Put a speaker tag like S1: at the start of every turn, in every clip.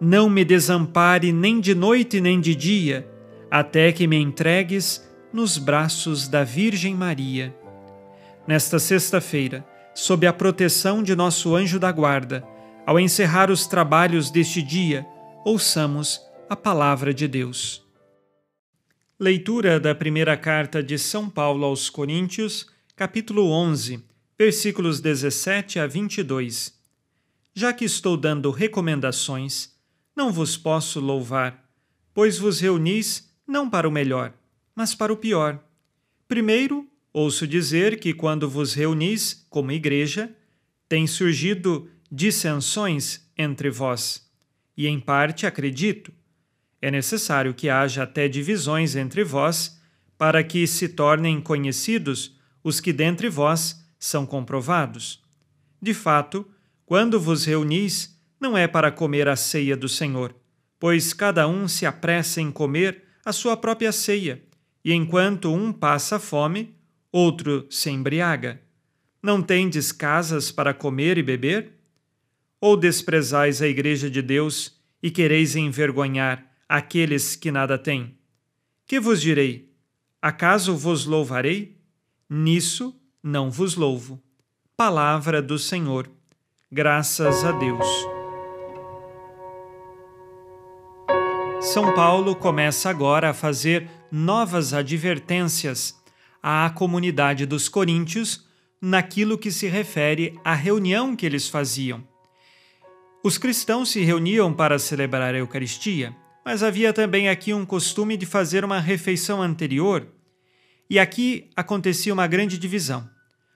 S1: não me desampare nem de noite nem de dia, até que me entregues nos braços da Virgem Maria. Nesta sexta-feira, sob a proteção de nosso anjo da guarda, ao encerrar os trabalhos deste dia, ouçamos a palavra de Deus. Leitura da primeira carta de São Paulo aos Coríntios, capítulo 11, versículos 17 a 22. Já que estou dando recomendações, não vos posso louvar, pois vos reunis não para o melhor, mas para o pior. Primeiro, ouço dizer que quando vos reunis como igreja, têm surgido dissensões entre vós, e em parte acredito é necessário que haja até divisões entre vós, para que se tornem conhecidos os que dentre vós são comprovados. De fato, quando vos reunis, não é para comer a ceia do Senhor, pois cada um se apressa em comer a sua própria ceia, e enquanto um passa fome, outro se embriaga. Não tendes casas para comer e beber? Ou desprezais a Igreja de Deus e quereis envergonhar aqueles que nada têm. Que vos direi? Acaso vos louvarei? Nisso não vos louvo. Palavra do Senhor. Graças a Deus. São Paulo começa agora a fazer novas advertências à comunidade dos coríntios naquilo que se refere à reunião que eles faziam. Os cristãos se reuniam para celebrar a Eucaristia, mas havia também aqui um costume de fazer uma refeição anterior, e aqui acontecia uma grande divisão.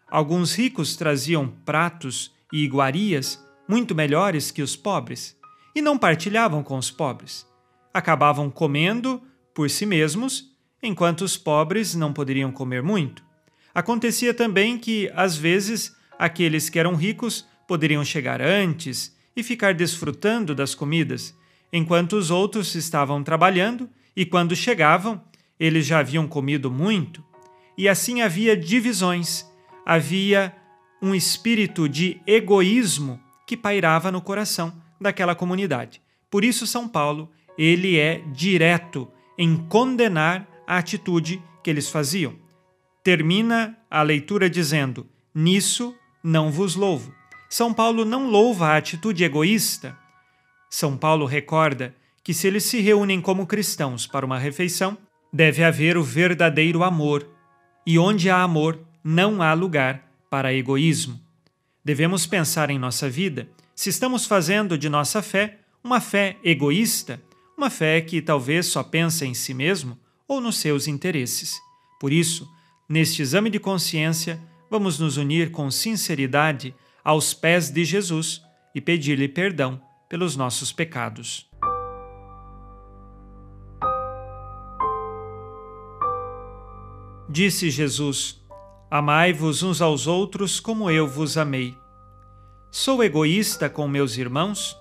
S1: Alguns ricos traziam pratos e iguarias muito melhores que os pobres e não partilhavam com os pobres. Acabavam comendo por si mesmos, enquanto os pobres não poderiam comer muito. Acontecia também que, às vezes, aqueles que eram ricos poderiam chegar antes e ficar desfrutando das comidas, enquanto os outros estavam trabalhando, e quando chegavam, eles já haviam comido muito, e assim havia divisões, havia um espírito de egoísmo que pairava no coração daquela comunidade. Por isso São Paulo, ele é direto em condenar a atitude que eles faziam. Termina a leitura dizendo: Nisso não vos louvo. São Paulo não louva a atitude egoísta, são Paulo recorda que se eles se reúnem como cristãos para uma refeição, deve haver o verdadeiro amor, e onde há amor, não há lugar para egoísmo. Devemos pensar em nossa vida se estamos fazendo de nossa fé uma fé egoísta, uma fé que talvez só pensa em si mesmo ou nos seus interesses. Por isso, neste exame de consciência, vamos nos unir com sinceridade aos pés de Jesus e pedir-lhe perdão pelos nossos pecados. Disse Jesus: Amai-vos uns aos outros como eu vos amei. Sou egoísta com meus irmãos?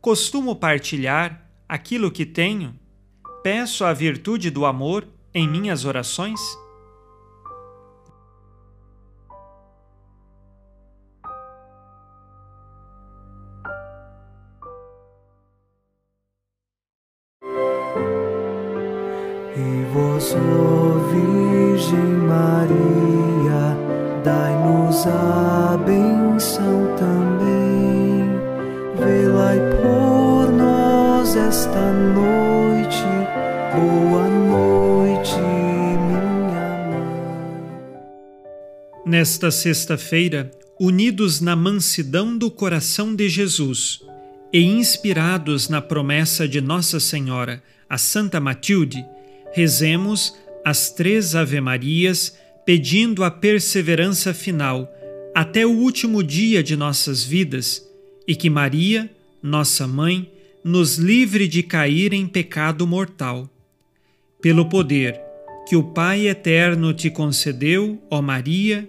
S1: Costumo partilhar aquilo que tenho? peço a virtude do amor em minhas orações?
S2: E vós, Virgem Maria, dai-nos a benção
S1: Nesta sexta-feira, unidos na mansidão do coração de Jesus e inspirados na promessa de Nossa Senhora, a Santa Matilde, rezemos as três Ave-Marias pedindo a perseverança final até o último dia de nossas vidas e que Maria, nossa mãe, nos livre de cair em pecado mortal. Pelo poder que o Pai eterno te concedeu, ó Maria,